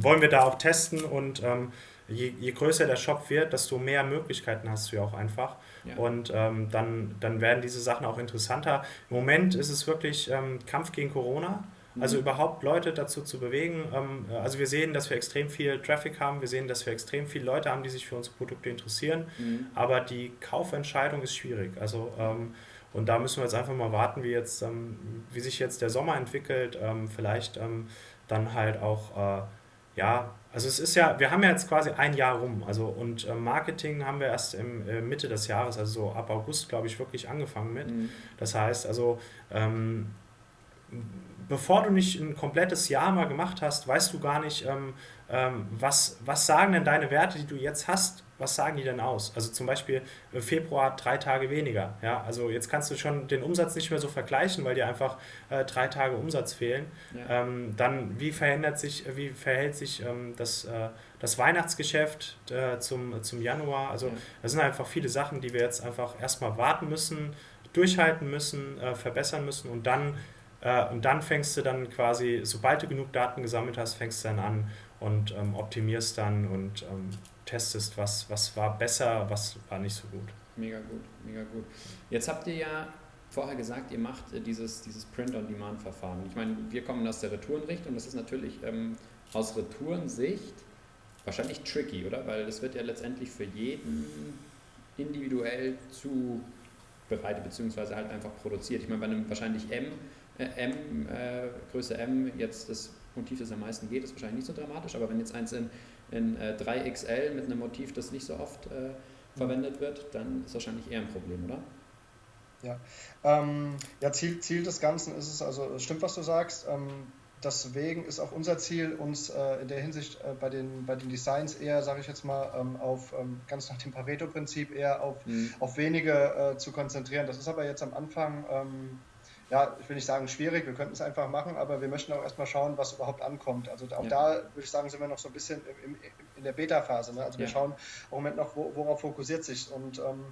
wollen wir da auch testen und ähm, je, je größer der Shop wird, desto mehr Möglichkeiten hast du ja auch einfach. Ja. Und ähm, dann, dann werden diese Sachen auch interessanter. Im Moment ist es wirklich ähm, Kampf gegen Corona. Also mhm. überhaupt Leute dazu zu bewegen. Ähm, also wir sehen, dass wir extrem viel Traffic haben, wir sehen, dass wir extrem viele Leute haben, die sich für unsere Produkte interessieren, mhm. aber die Kaufentscheidung ist schwierig. Also ähm, und da müssen wir jetzt einfach mal warten, wie jetzt, ähm, wie sich jetzt der Sommer entwickelt. Vielleicht dann halt auch äh, ja, also es ist ja, wir haben ja jetzt quasi ein Jahr rum, also und äh, Marketing haben wir erst im äh, Mitte des Jahres, also so ab August, glaube ich, wirklich angefangen mit. Mhm. Das heißt, also ähm, bevor du nicht ein komplettes Jahr mal gemacht hast, weißt du gar nicht, ähm, ähm, was, was sagen denn deine Werte, die du jetzt hast, was sagen die denn aus? Also zum Beispiel äh, Februar drei Tage weniger. Ja? Also jetzt kannst du schon den Umsatz nicht mehr so vergleichen, weil dir einfach äh, drei Tage Umsatz fehlen. Ja. Ähm, dann, wie verändert sich, wie verhält sich ähm, das, äh, das Weihnachtsgeschäft äh, zum, zum Januar? Also ja. das sind einfach viele Sachen, die wir jetzt einfach erstmal warten müssen, durchhalten müssen, äh, verbessern müssen und dann äh, und dann fängst du dann quasi, sobald du genug Daten gesammelt hast, fängst du dann an und ähm, optimierst dann und ähm, testest, was, was war besser, was war nicht so gut. Mega gut, mega gut. Jetzt habt ihr ja vorher gesagt, ihr macht äh, dieses, dieses Print-on-Demand-Verfahren. Ich meine, wir kommen aus der Retourenrichtung, das ist natürlich ähm, aus Retourensicht wahrscheinlich tricky, oder? Weil das wird ja letztendlich für jeden individuell zubereitet, beziehungsweise halt einfach produziert. Ich meine, bei einem wahrscheinlich M äh, M, äh, Größe M, jetzt das Motiv, das am meisten geht, ist wahrscheinlich nicht so dramatisch, aber wenn jetzt eins in, in äh, 3XL mit einem Motiv, das nicht so oft äh, verwendet wird, dann ist wahrscheinlich eher ein Problem, oder? Ja, ähm, ja Ziel, Ziel des Ganzen ist es, also es stimmt, was du sagst. Ähm, deswegen ist auch unser Ziel, uns äh, in der Hinsicht äh, bei, den, bei den Designs eher, sage ich jetzt mal, ähm, auf ähm, ganz nach dem Pareto-Prinzip eher auf, mhm. auf wenige äh, zu konzentrieren. Das ist aber jetzt am Anfang ähm, ja, ich will nicht sagen schwierig, wir könnten es einfach machen, aber wir möchten auch erstmal schauen, was überhaupt ankommt. Also auch ja. da würde ich sagen, sind wir noch so ein bisschen im, im, in der Beta-Phase. Ne? Also ja. wir schauen im Moment noch, wo, worauf fokussiert sich. Und ähm,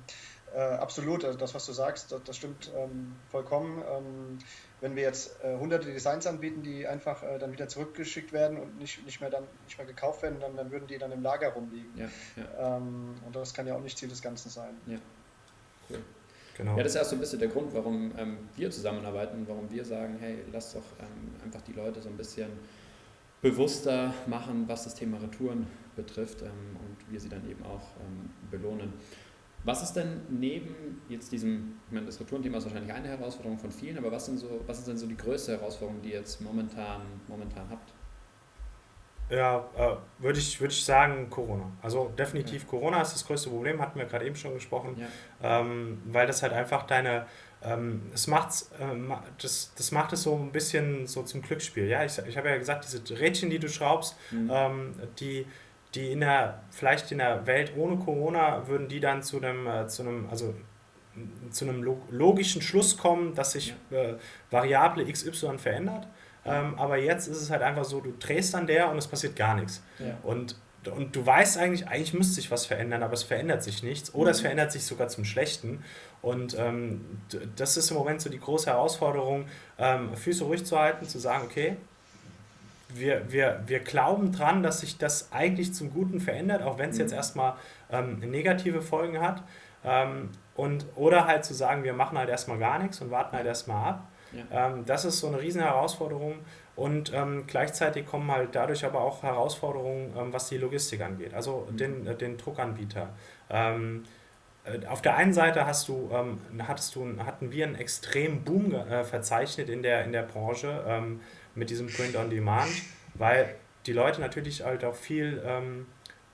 äh, absolut, also das, was du sagst, das, das stimmt ähm, vollkommen. Ähm, wenn wir jetzt äh, hunderte Designs anbieten, die einfach äh, dann wieder zurückgeschickt werden und nicht, nicht, mehr, dann, nicht mehr gekauft werden, dann, dann würden die dann im Lager rumliegen. Ja, ja. Ähm, und das kann ja auch nicht Ziel des Ganzen sein. Ja. Cool. Genau. Ja, das ist auch so ein bisschen der Grund, warum ähm, wir zusammenarbeiten, warum wir sagen, hey, lass doch ähm, einfach die Leute so ein bisschen bewusster machen, was das Thema Retouren betrifft ähm, und wir sie dann eben auch ähm, belohnen. Was ist denn neben jetzt diesem, ich meine, das Retourenthema ist wahrscheinlich eine Herausforderung von vielen, aber was sind so, was ist denn so die größte Herausforderung, die ihr jetzt momentan, momentan habt? Ja, äh, würde ich, würd ich sagen Corona. Also definitiv ja. Corona ist das größte Problem, hatten wir gerade eben schon gesprochen, ja. ähm, weil das halt einfach deine, ähm, es macht's, ähm, das, das macht es so ein bisschen so zum Glücksspiel. Ja, ich, ich habe ja gesagt, diese Rädchen, die du schraubst, mhm. ähm, die, die in der, vielleicht in der Welt ohne Corona würden die dann zu einem, äh, zu einem, also zu einem logischen Schluss kommen, dass sich äh, Variable XY verändert. Ähm, aber jetzt ist es halt einfach so, du drehst an der und es passiert gar nichts. Ja. Und, und du weißt eigentlich, eigentlich müsste sich was verändern, aber es verändert sich nichts. Oder mhm. es verändert sich sogar zum Schlechten. Und ähm, das ist im Moment so die große Herausforderung, ähm, Füße ruhig zu halten, zu sagen, okay, wir, wir, wir glauben dran, dass sich das eigentlich zum Guten verändert, auch wenn es mhm. jetzt erstmal ähm, negative Folgen hat. Ähm, und, oder halt zu sagen, wir machen halt erstmal gar nichts und warten halt erstmal ab. Ja. Ähm, das ist so eine riesen Herausforderung und ähm, gleichzeitig kommen halt dadurch aber auch Herausforderungen, ähm, was die Logistik angeht, also mhm. den, äh, den Druckanbieter. Ähm, äh, auf der einen Seite hast du, ähm, hattest du, hatten wir einen extremen Boom äh, verzeichnet in der, in der Branche ähm, mit diesem Print on Demand, weil die Leute natürlich halt auch viel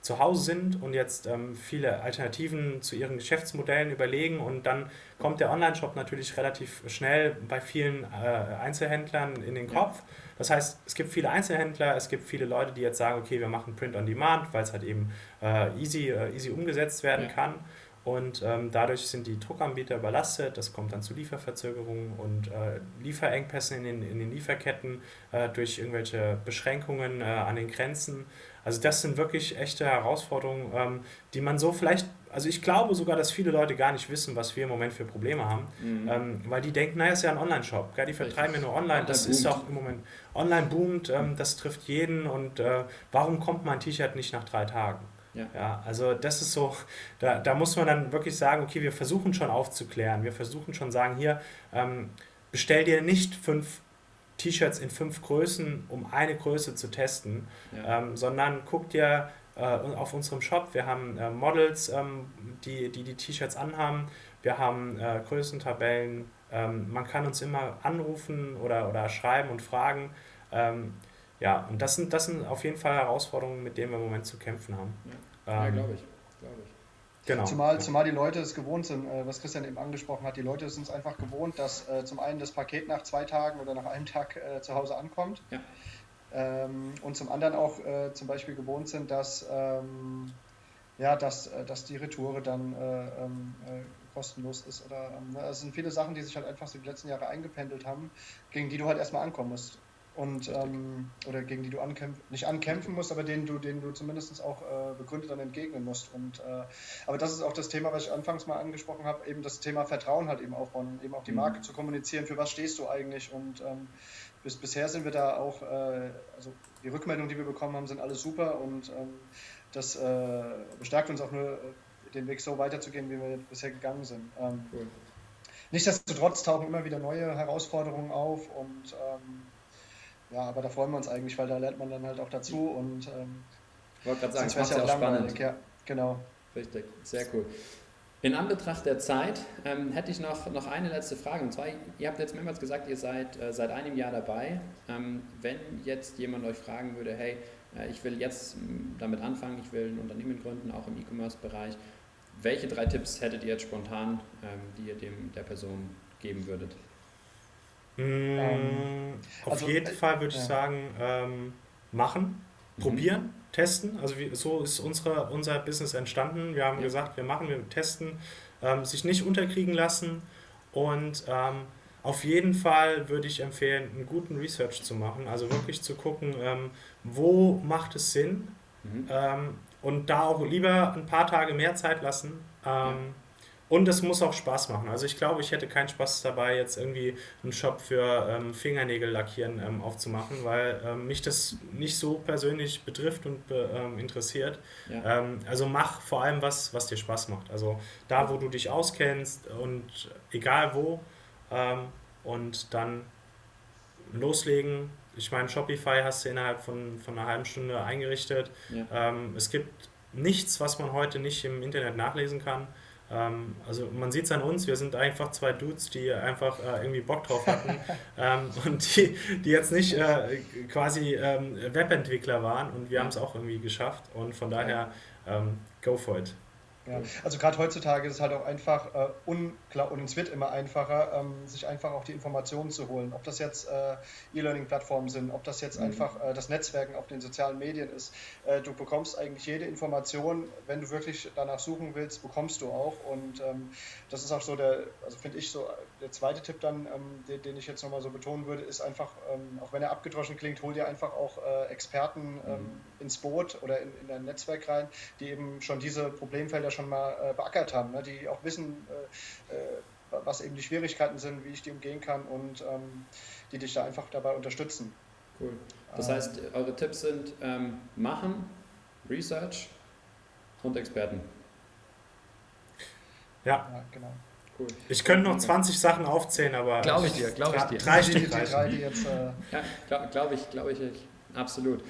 zu Hause sind und jetzt ähm, viele Alternativen zu ihren Geschäftsmodellen überlegen und dann kommt der Online-Shop natürlich relativ schnell bei vielen äh, Einzelhändlern in den Kopf. Das heißt, es gibt viele Einzelhändler, es gibt viele Leute, die jetzt sagen, okay, wir machen Print on Demand, weil es halt eben äh, easy, äh, easy umgesetzt werden ja. kann. Und ähm, dadurch sind die Druckanbieter überlastet, das kommt dann zu Lieferverzögerungen und äh, Lieferengpässen in den, in den Lieferketten äh, durch irgendwelche Beschränkungen äh, an den Grenzen. Also das sind wirklich echte Herausforderungen, ähm, die man so vielleicht, also ich glaube sogar, dass viele Leute gar nicht wissen, was wir im Moment für Probleme haben, mhm. ähm, weil die denken, naja, ist ja ein Online-Shop, die vertreiben ja nur online, das ist auch im Moment, online boomt, ähm, das trifft jeden und äh, warum kommt mein T-Shirt nicht nach drei Tagen? Ja. ja, also das ist so, da, da muss man dann wirklich sagen, okay, wir versuchen schon aufzuklären, wir versuchen schon sagen, hier, ähm, bestell dir nicht fünf T-Shirts in fünf Größen, um eine Größe zu testen, ja. ähm, sondern guck dir äh, auf unserem Shop, wir haben äh, Models, ähm, die die, die T-Shirts anhaben, wir haben äh, Größentabellen, ähm, man kann uns immer anrufen oder, oder schreiben und fragen. Ähm, ja, und das sind, das sind auf jeden Fall Herausforderungen, mit denen wir im Moment zu kämpfen haben. Ja, ja ähm, glaube ich. Glaub ich. Genau. Zumal, zumal die Leute es gewohnt sind, äh, was Christian eben angesprochen hat, die Leute sind es einfach gewohnt, dass äh, zum einen das Paket nach zwei Tagen oder nach einem Tag äh, zu Hause ankommt. Ja. Ähm, und zum anderen auch äh, zum Beispiel gewohnt sind, dass, ähm, ja, dass, äh, dass die Retoure dann äh, ähm, kostenlos ist. Oder ähm, ne, es sind viele Sachen, die sich halt einfach so die letzten Jahre eingependelt haben, gegen die du halt erstmal ankommen musst und ähm, oder gegen die du ankämpf nicht ankämpfen musst, aber denen du, denen du zumindest auch äh, begründet dann entgegnen musst. Und äh, aber das ist auch das Thema, was ich anfangs mal angesprochen habe, eben das Thema Vertrauen halt eben aufbauen, eben auch die mhm. Marke mhm. zu kommunizieren, für was stehst du eigentlich und ähm, bis, bisher sind wir da auch, äh, also die Rückmeldungen, die wir bekommen haben, sind alle super und ähm, das äh, bestärkt uns auch nur, äh, den Weg so weiterzugehen, wie wir bisher gegangen sind. Ähm, cool. Nichtsdestotrotz tauchen immer wieder neue Herausforderungen auf und ähm, ja, aber da freuen wir uns eigentlich, weil da lernt man dann halt auch dazu und ähm, ich wollte gerade sagen, es macht ja auch spannend. Ja, genau. Richtig, sehr cool. In Anbetracht der Zeit ähm, hätte ich noch, noch eine letzte Frage. Und zwar, ihr habt jetzt mehrmals gesagt, ihr seid äh, seit einem Jahr dabei. Ähm, wenn jetzt jemand euch fragen würde, hey, äh, ich will jetzt damit anfangen, ich will ein Unternehmen gründen, auch im E-Commerce-Bereich, welche drei Tipps hättet ihr jetzt spontan, ähm, die ihr dem der Person geben würdet? Ähm, ähm, auf also, jeden äh, Fall würde ich ja. sagen, ähm, machen, mhm. probieren, testen. Also wie, so ist unsere, unser Business entstanden. Wir haben ja. gesagt, wir machen, wir testen, ähm, sich nicht unterkriegen lassen und ähm, auf jeden Fall würde ich empfehlen, einen guten Research zu machen, also wirklich zu gucken, ähm, wo macht es Sinn mhm. und da auch lieber ein paar Tage mehr Zeit lassen. Ja und es muss auch Spaß machen. Also ich glaube, ich hätte keinen Spaß dabei, jetzt irgendwie einen Shop für ähm, Fingernägel lackieren ähm, aufzumachen, weil ähm, mich das nicht so persönlich betrifft und ähm, interessiert. Ja. Ähm, also mach vor allem was, was dir Spaß macht. Also da, wo du dich auskennst und egal wo ähm, und dann loslegen. Ich meine, Shopify hast du innerhalb von, von einer halben Stunde eingerichtet. Ja. es gibt nichts, was man heute nicht im Internet nachlesen kann. Ähm, also man sieht es an uns, wir sind einfach zwei Dudes, die einfach äh, irgendwie Bock drauf hatten ähm, und die, die jetzt nicht äh, quasi ähm, Webentwickler waren und wir haben es auch irgendwie geschafft und von daher ähm, go for it. Ja, also gerade heutzutage ist es halt auch einfach äh, unklar und es wird immer einfacher, ähm, sich einfach auch die Informationen zu holen. Ob das jetzt äh, E-Learning-Plattformen sind, ob das jetzt mhm. einfach äh, das Netzwerken auf den sozialen Medien ist. Äh, du bekommst eigentlich jede Information, wenn du wirklich danach suchen willst, bekommst du auch. Und ähm, das ist auch so der, also finde ich so, der zweite Tipp dann, ähm, den, den, ich jetzt nochmal so betonen würde, ist einfach, ähm, auch wenn er abgedroschen klingt, hol dir einfach auch äh, Experten ähm, mhm. ins Boot oder in, in dein Netzwerk rein, die eben schon diese Problemfelder schon mal äh, beackert haben, ne? die auch wissen, äh, äh, was eben die Schwierigkeiten sind, wie ich die umgehen kann und ähm, die dich da einfach dabei unterstützen. Cool. Das ähm, heißt, eure Tipps sind ähm, machen, Research und Experten. Ja. ja genau. Cool. Ich könnte noch 20 Sachen aufzählen, aber. Glaube ich dir, glaube ich dir. Drei Stück drei, die jetzt. Äh ja, glaube glaub ich, glaube ich, absolut.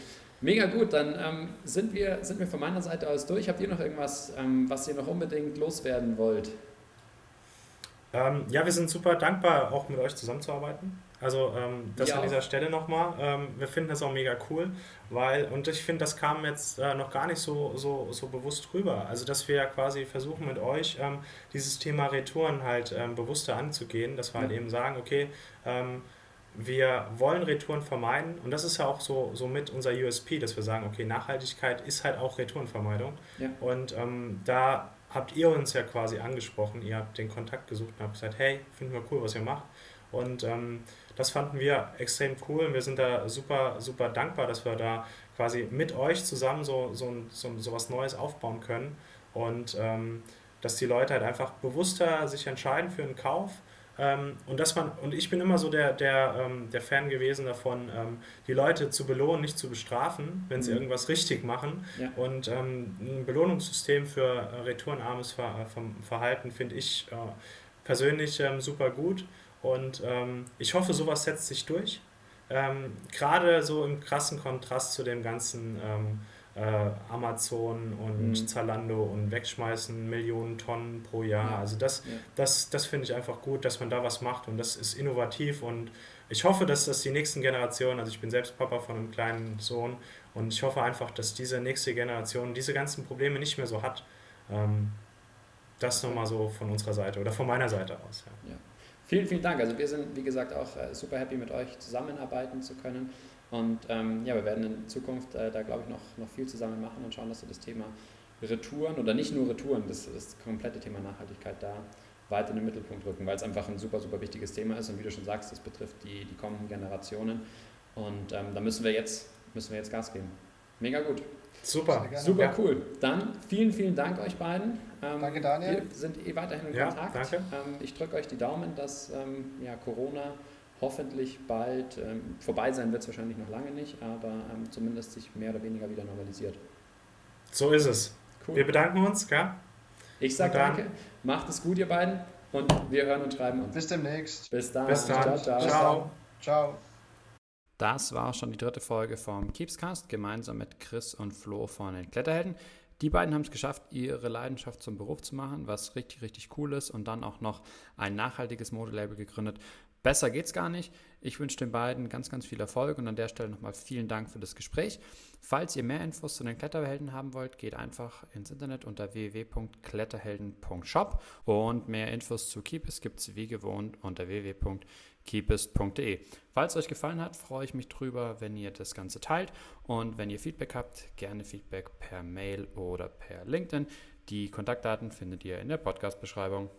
Mega gut, dann ähm, sind, wir, sind wir von meiner Seite aus durch. Habt ihr noch irgendwas, ähm, was ihr noch unbedingt loswerden wollt? Ähm, ja, wir sind super dankbar, auch mit euch zusammenzuarbeiten. Also ähm, das ja. an dieser Stelle nochmal. Ähm, wir finden das auch mega cool, weil, und ich finde, das kam jetzt äh, noch gar nicht so, so, so bewusst rüber. Also dass wir ja quasi versuchen mit euch ähm, dieses Thema Retouren halt bewusster anzugehen, dass wir halt eben sagen, okay, wir wollen Retouren vermeiden und das ist ja auch so, so mit unser USP, dass wir sagen, okay, Nachhaltigkeit ist halt auch Retourenvermeidung. Ja. Und ähm, da habt ihr uns ja quasi angesprochen, ihr habt den Kontakt gesucht und habt gesagt, hey, finden wir cool, was ihr macht. Und ähm, das fanden wir extrem cool und wir sind da super, super dankbar, dass wir da quasi mit euch zusammen so, so, so, so was Neues aufbauen können und ähm, dass die Leute halt einfach bewusster sich entscheiden für einen Kauf ähm, und dass man, und ich bin immer so der, der, ähm, der Fan gewesen davon, ähm, die Leute zu belohnen, nicht zu bestrafen, wenn sie mhm. irgendwas richtig machen. Ja. Und ähm, ein Belohnungssystem für äh, retourenarmes Ver äh, Verhalten finde ich äh, persönlich ähm, super gut. Und ähm, ich hoffe, sowas setzt sich durch. Gerade so im krassen Kontrast zu dem ganzen Amazon und mhm. Zalando und wegschmeißen Millionen Tonnen pro Jahr. Ja. Also das, ja. das, das finde ich einfach gut, dass man da was macht und das ist innovativ und ich hoffe, dass das die nächsten Generationen, also ich bin selbst Papa von einem kleinen Sohn und ich hoffe einfach, dass diese nächste Generation diese ganzen Probleme nicht mehr so hat. Ähm, das nochmal so von unserer Seite oder von meiner Seite aus. Ja. ja. Vielen, vielen Dank. Also wir sind, wie gesagt, auch äh, super happy mit euch zusammenarbeiten zu können. Und ähm, ja, wir werden in Zukunft äh, da, glaube ich, noch, noch viel zusammen machen und schauen, dass wir das Thema Retouren oder nicht nur Retouren, das, das komplette Thema Nachhaltigkeit da weiter in den Mittelpunkt rücken, weil es einfach ein super, super wichtiges Thema ist und wie du schon sagst, das betrifft die, die kommenden Generationen. Und ähm, da müssen wir, jetzt, müssen wir jetzt Gas geben. Mega gut. Super. Super cool. Dann vielen, vielen Dank euch beiden. Ähm, danke, Daniel. Wir sind eh weiterhin in ja, Kontakt. Danke. Ähm, ich drücke euch die Daumen, dass ähm, ja, Corona hoffentlich bald, ähm, vorbei sein wird es wahrscheinlich noch lange nicht, aber ähm, zumindest sich mehr oder weniger wieder normalisiert. So ist es. Cool. Wir bedanken uns, gell? Ich sage danke, macht es gut, ihr beiden, und wir hören und schreiben uns. Bis demnächst. Bis dann. Bis dann. Ciao, ciao. ciao. ciao. Das war schon die dritte Folge vom Keepscast, gemeinsam mit Chris und Flo von den Kletterhelden. Die beiden haben es geschafft, ihre Leidenschaft zum Beruf zu machen, was richtig, richtig cool ist und dann auch noch ein nachhaltiges Modelabel gegründet, Besser geht's gar nicht. Ich wünsche den beiden ganz, ganz viel Erfolg und an der Stelle nochmal vielen Dank für das Gespräch. Falls ihr mehr Infos zu den Kletterhelden haben wollt, geht einfach ins Internet unter www.kletterhelden.shop und mehr Infos zu Keepest gibt es wie gewohnt unter www.keepest.de. Falls es euch gefallen hat, freue ich mich drüber, wenn ihr das Ganze teilt und wenn ihr Feedback habt, gerne Feedback per Mail oder per LinkedIn. Die Kontaktdaten findet ihr in der Podcast-Beschreibung.